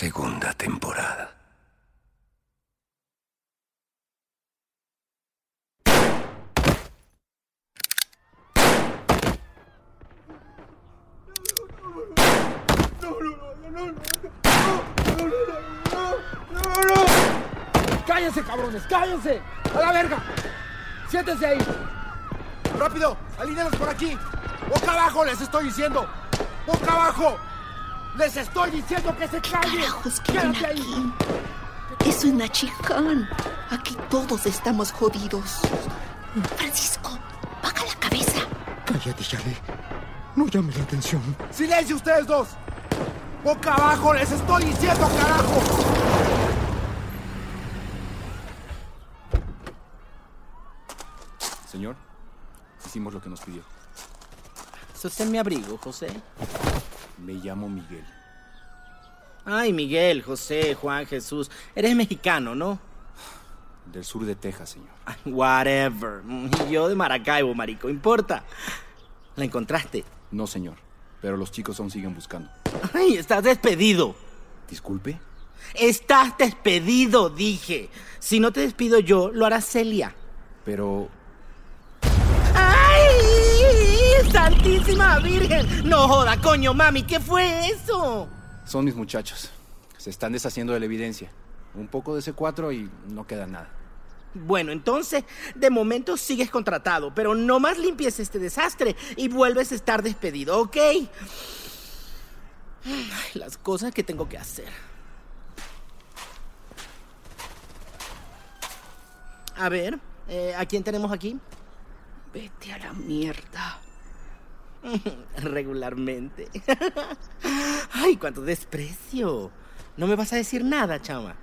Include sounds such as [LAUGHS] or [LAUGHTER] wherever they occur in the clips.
Segunda temporada. ¡Cállense, cabrones! ¡Cállense! ¡A la verga! ¡Siéntense ahí! ¡Rápido! ¡Alínealos por aquí! ¡Boca abajo, les estoy diciendo! ¡Boca abajo! ¡Les estoy diciendo que se callen! Carajos, ¡Quédate ahí! aquí? Es una chicán. Aquí todos estamos jodidos. Francisco, baja la cabeza. Cállate, Charlie. No llame la atención. ¡Silencio ustedes dos! ¡Boca abajo, les estoy diciendo, carajo! Señor, hicimos lo que nos pidió. Sostén mi abrigo, José. Me llamo Miguel. Ay, Miguel, José, Juan, Jesús. Eres mexicano, ¿no? Del sur de Texas, señor. Ay, whatever. Y yo de Maracaibo, marico. ¿Importa? ¿La encontraste? No, señor. Pero los chicos aún siguen buscando. Ay, estás despedido. Disculpe. Estás despedido, dije. Si no te despido yo, lo hará Celia. Pero ¡Santísima Virgen! No joda, coño, mami, ¿qué fue eso? son mis muchachos. Se están deshaciendo de la evidencia. Un poco de C4 y no queda nada. Bueno, entonces, de momento sigues contratado, pero no más limpies este desastre y vuelves a estar despedido, ¿ok? Ay, las cosas que tengo que hacer. A ver, eh, ¿a quién tenemos aquí? Vete a la mierda. [LAUGHS] Regularmente. [LAUGHS] Ay, cuánto desprecio. No me vas a decir nada, chama.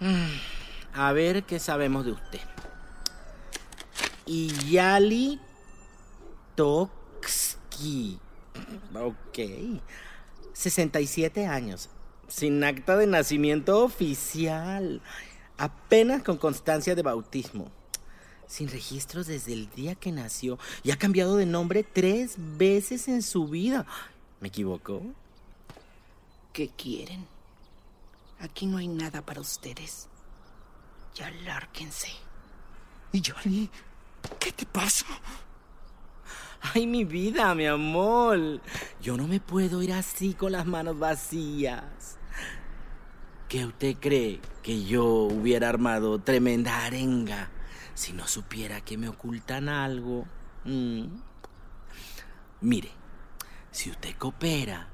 [SIGHS] A ver qué sabemos de usted. Iyali Toksky. [CLEARS THROAT] Ok. 67 años. Sin acta de nacimiento oficial. Apenas con constancia de bautismo. Sin registros desde el día que nació. Y ha cambiado de nombre tres veces en su vida. ¿Me equivocó? ¿Qué quieren? Aquí no hay nada para ustedes. Ya lárguense. ¿Y Johnny? ¿Qué te pasa? Ay, mi vida, mi amor. Yo no me puedo ir así con las manos vacías. ¿Qué usted cree que yo hubiera armado tremenda arenga si no supiera que me ocultan algo? Mm. Mire, si usted coopera,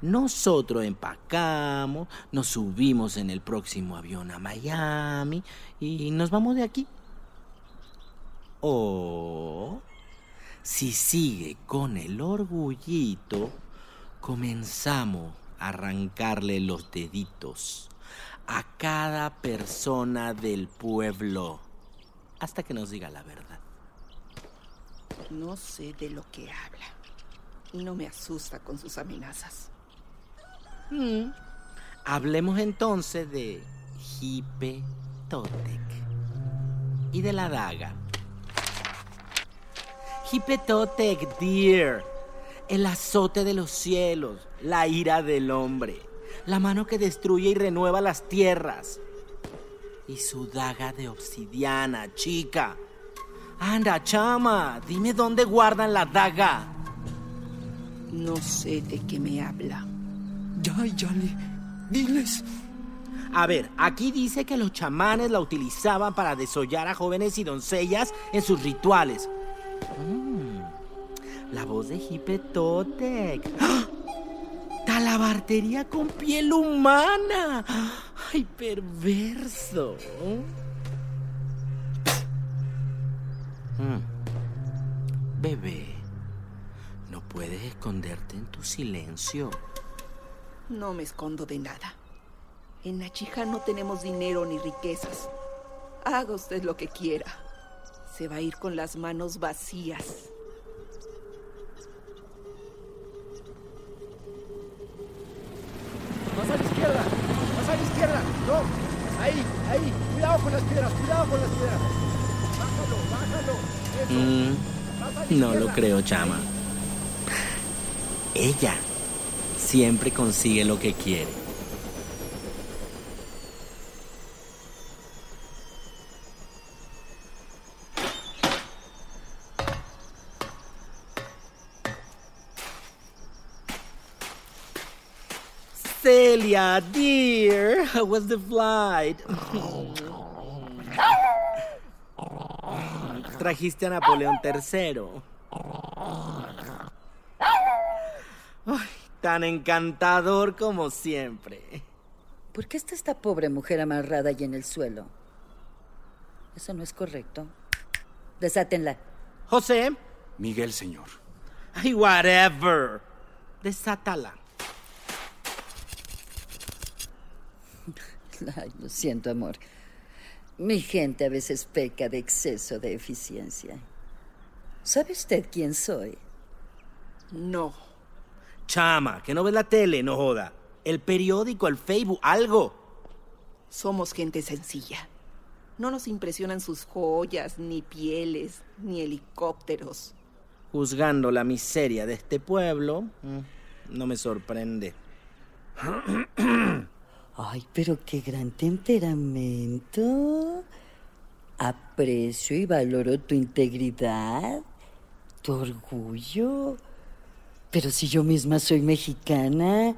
nosotros empacamos, nos subimos en el próximo avión a Miami y nos vamos de aquí. O si sigue con el orgullito, comenzamos a arrancarle los deditos a cada persona del pueblo hasta que nos diga la verdad. No sé de lo que habla. Y no me asusta con sus amenazas. Mm. Hablemos entonces de Hipe Totec y de la daga. Hipe Totec, dear, el azote de los cielos, la ira del hombre, la mano que destruye y renueva las tierras. Y su daga de obsidiana, chica. Anda, chama, dime dónde guardan la daga. No sé de qué me habla. Ya, Yali, diles. A ver, aquí dice que los chamanes la utilizaban para desollar a jóvenes y doncellas en sus rituales. Mm, la voz de Hipetotec. ¡Ah! Talabartería con piel humana. ¡Ay, perverso! Mm. Bebé, no puedes esconderte en tu silencio. No me escondo de nada. En Nachija no tenemos dinero ni riquezas. Haga usted lo que quiera. Se va a ir con las manos vacías. Más a la izquierda, más a la izquierda. No, ahí, ahí. Cuidado con las piedras, cuidado con las piedras. Bájalo, bájalo. Eso. Mm, no lo creo, chama. Ella siempre consigue lo que quiere. Celia, dear, how was the flight? Trajiste a Napoleón III. Ay, tan encantador como siempre. ¿Por qué está esta pobre mujer amarrada ahí en el suelo? Eso no es correcto. Desátenla. José. Miguel, señor. Ay, whatever. Desátala. [LAUGHS] Ay, lo siento, amor. Mi gente a veces peca de exceso de eficiencia. ¿Sabe usted quién soy? No. Chama, que no ves la tele, no joda. El periódico, el Facebook, algo. Somos gente sencilla. No nos impresionan sus joyas, ni pieles, ni helicópteros. Juzgando la miseria de este pueblo, mm, no me sorprende. [CLEARS THROAT] Ay, pero qué gran temperamento. Aprecio y valoro tu integridad, tu orgullo. Pero si yo misma soy mexicana,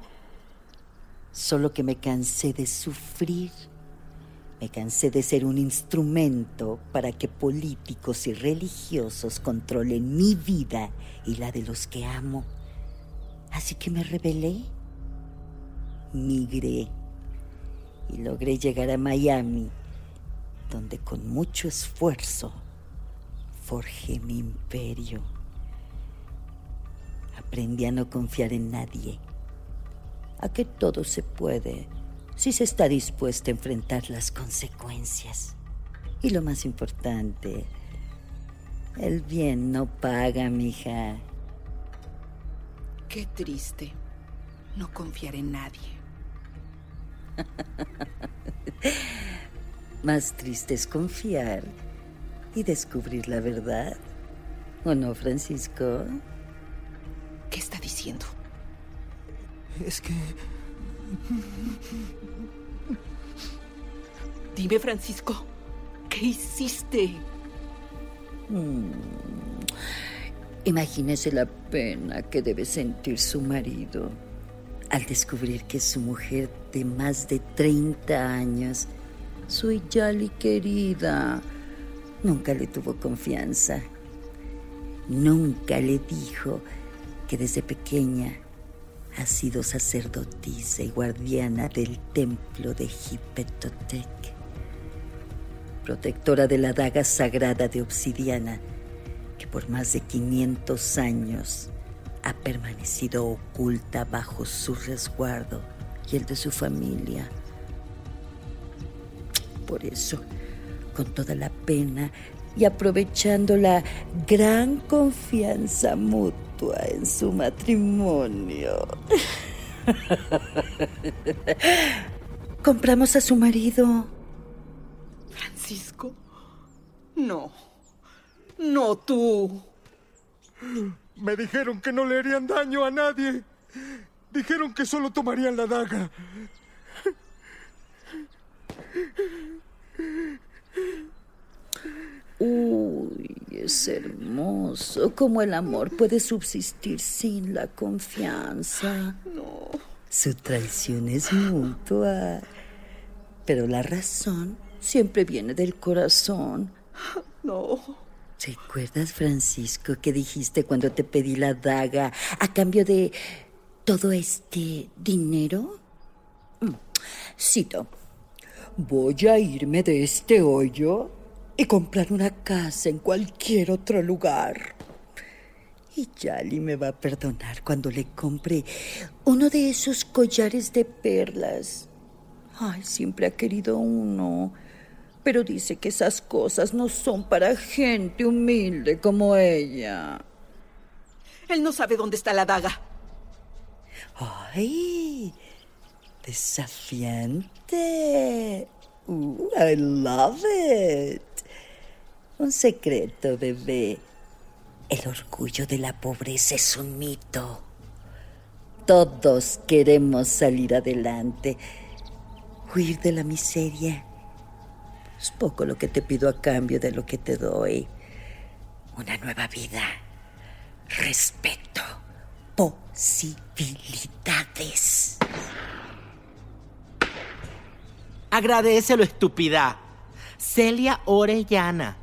solo que me cansé de sufrir. Me cansé de ser un instrumento para que políticos y religiosos controlen mi vida y la de los que amo. Así que me rebelé, migré y logré llegar a Miami, donde con mucho esfuerzo forjé mi imperio. Aprendí a no confiar en nadie, a que todo se puede si se está dispuesto a enfrentar las consecuencias. Y lo más importante, el bien no paga, mija. Qué triste no confiar en nadie. [LAUGHS] Más triste es confiar y descubrir la verdad. ¿O no, Francisco? ¿Qué está diciendo? Es que Dime, Francisco, ¿qué hiciste? Mm. Imagínese la pena que debe sentir su marido al descubrir que su mujer de más de 30 años, su Yali querida, nunca le tuvo confianza. Nunca le dijo que desde pequeña ha sido sacerdotisa y guardiana del templo de Hipetotec, protectora de la daga sagrada de obsidiana que por más de 500 años ha permanecido oculta bajo su resguardo y el de su familia. Por eso, con toda la pena y aprovechando la gran confianza mutua en su matrimonio, [LAUGHS] Compramos a su marido. Francisco. No. No tú. Me dijeron que no le harían daño a nadie. Dijeron que solo tomarían la daga. Uy, es hermoso cómo el amor puede subsistir sin la confianza. No. Su traición es mutua, pero la razón siempre viene del corazón. No. ¿Recuerdas, Francisco, que dijiste cuando te pedí la daga a cambio de todo este dinero? Mm, Cito, voy a irme de este hoyo y comprar una casa en cualquier otro lugar. Y Yali me va a perdonar cuando le compre uno de esos collares de perlas. Ay, siempre ha querido uno. Pero dice que esas cosas no son para gente humilde como ella. Él no sabe dónde está la daga. ¡Ay! Desafiante. Uh, I love it. Un secreto, bebé. El orgullo de la pobreza es un mito. Todos queremos salir adelante, huir de la miseria. Es poco lo que te pido a cambio de lo que te doy. Una nueva vida, respeto, posibilidades. Agradecelo, estúpida. Celia Orellana,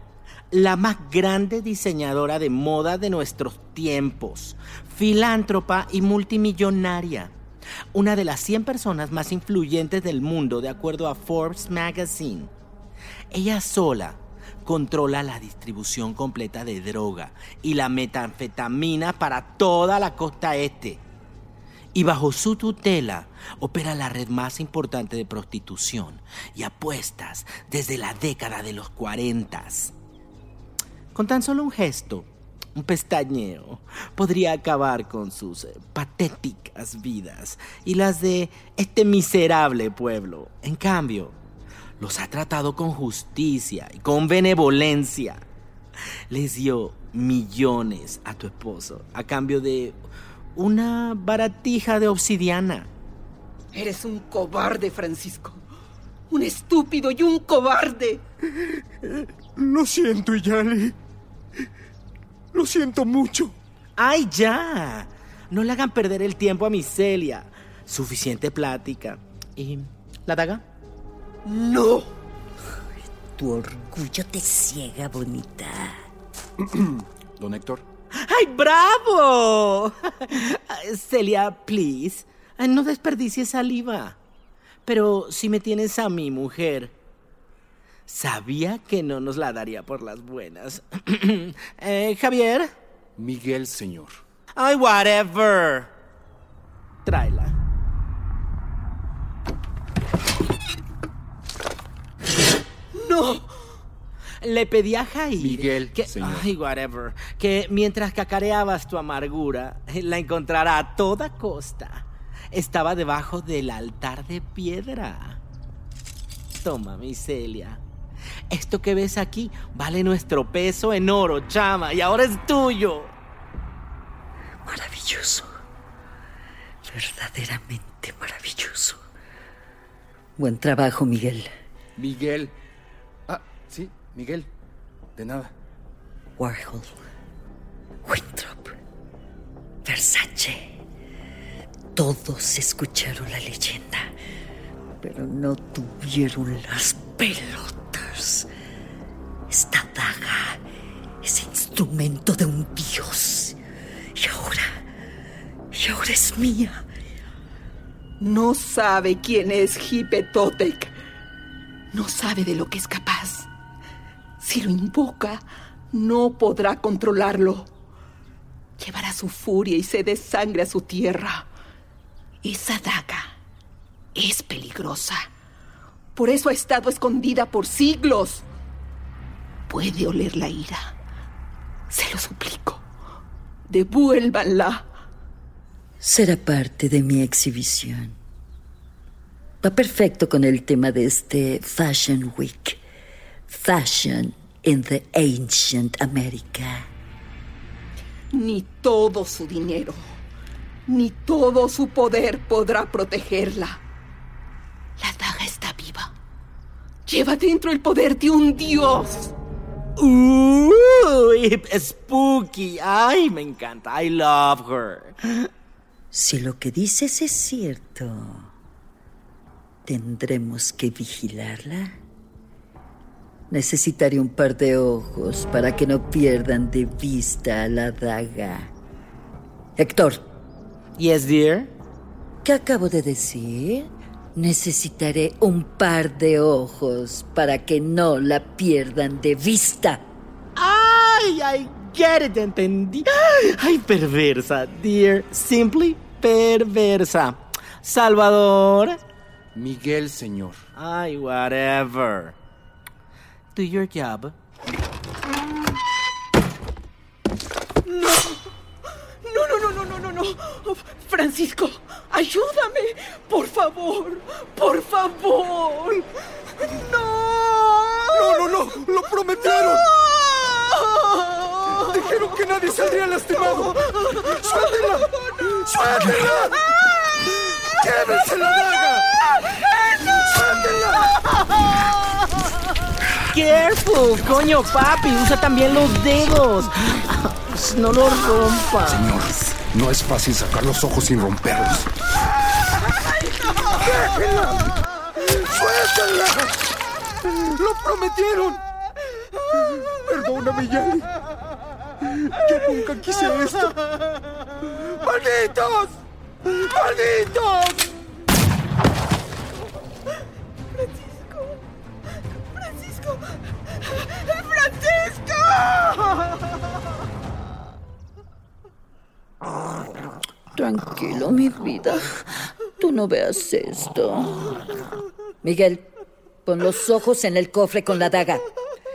la más grande diseñadora de moda de nuestros tiempos, filántropa y multimillonaria. Una de las 100 personas más influyentes del mundo, de acuerdo a Forbes Magazine. Ella sola controla la distribución completa de droga y la metanfetamina para toda la costa este. Y bajo su tutela opera la red más importante de prostitución y apuestas desde la década de los 40. Con tan solo un gesto, un pestañeo, podría acabar con sus patéticas vidas y las de este miserable pueblo. En cambio, los ha tratado con justicia y con benevolencia. Les dio millones a tu esposo a cambio de una baratija de obsidiana. Eres un cobarde, Francisco. Un estúpido y un cobarde. Lo siento, Yali. Lo siento mucho. ¡Ay, ya! No le hagan perder el tiempo a mi Celia. Suficiente plática. ¿Y la daga? No. Tu orgullo te ciega, bonita. [CLEARS THROAT] Don Héctor. ¡Ay, bravo! Celia, please, no desperdicies saliva. Pero si me tienes a mi mujer, sabía que no nos la daría por las buenas. [CLEARS THROAT] Eh, Javier. Miguel, señor. Ay, whatever. Tráela. No. Le pedí a Jair Miguel, que, señor. ay, whatever, que mientras cacareabas tu amargura, la encontrara a toda costa. Estaba debajo del altar de piedra. Toma, mi Celia. Esto que ves aquí vale nuestro peso en oro, chama, y ahora es tuyo. Maravilloso. Verdaderamente maravilloso. Buen trabajo, Miguel. Miguel. Ah, sí, Miguel. De nada. Warhol. Winthrop. Versace. Todos escucharon la leyenda, pero no tuvieron las pelotas. Esta daga es instrumento de un dios. Y ahora, y ahora es mía. No sabe quién es Hipetotec. No sabe de lo que es capaz. Si lo invoca, no podrá controlarlo. Llevará su furia y sed de sangre a su tierra. Esa daga es peligrosa. Por eso ha estado escondida por siglos. Puede oler la ira. Se lo suplico. Devuélvanla. será parte de mi exhibición. Va perfecto con el tema de este Fashion Week. Fashion in the Ancient America. Ni todo su dinero, ni todo su poder podrá protegerla. La daga está viva. Lleva dentro el poder de un dios. Uy, spooky. Ay, me encanta. I love her. Si lo que dices es cierto, tendremos que vigilarla. Necesitaré un par de ojos para que no pierdan de vista a la daga. Héctor. Yes, dear. ¿Qué acabo de decir? Necesitaré un par de ojos para que no la pierdan de vista. Ay, I get it, entendí. Ay, perversa, dear. Simply perversa. Salvador. Miguel, señor. Ay, whatever. Do your job. No, no, no, no, no, no, no. Francisco, ayúdame. Por favor, por favor. No. No, no, no. Lo prometieron. Dijeron que nadie saldría lastimado. ¡Suéltela! ¡Suéltela! ¡Llévense la daga! Careful, coño, papi. Usa también los dedos. [GASPS] No lo rompas. Señor, no es fácil sacar los ojos sin romperlos. ¡Déjenla! ¡Suéltela! ¡Lo prometieron! Perdóname, Yali. Yo nunca quise esto. ¡Malditos! ¡Malditos! Francisco. Tranquilo, mi vida. Tú no veas esto. Miguel, pon los ojos en el cofre con la daga.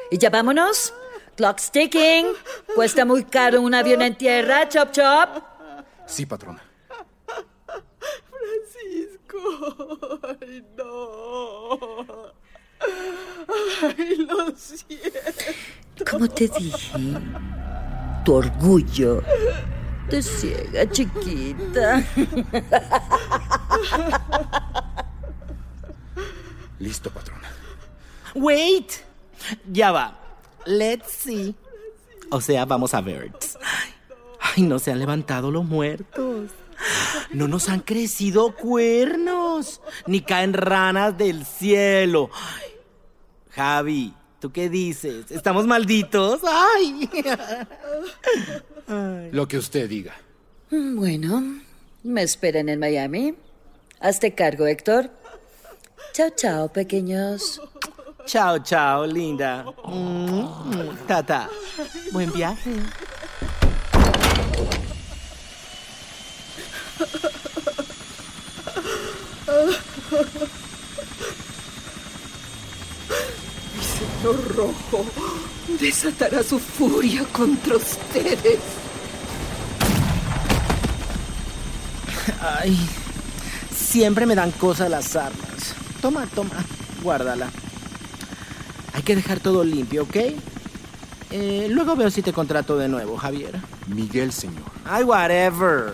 ¿Y ya vámonos? Clock's ticking. Cuesta muy caro un avión en tierra, chop chop. Sí, patrona. Francisco. Ay, no. Ay, lo siento. Como te dije, tu orgullo te ciega, chiquita. Listo, patrona. Wait. Ya va. Let's see. O sea, vamos a ver. Ay, no se han levantado los muertos. No nos han crecido cuernos. Ni caen ranas del cielo. Ay, Javi, ¿tú qué dices? ¿Estamos malditos? Ay. [LAUGHS] Lo que usted diga. Bueno, me esperan en Miami. Hazte cargo, Héctor. Chao, chao, pequeños. Chao, chao, linda. Mm, mm, Tata, buen viaje. Rojo desatará su furia contra ustedes. Ay, siempre me dan cosas las armas. Toma, toma, guárdala. Hay que dejar todo limpio, ¿ok? Eh, luego veo si te contrato de nuevo, Javier. Miguel, señor. Ay, whatever.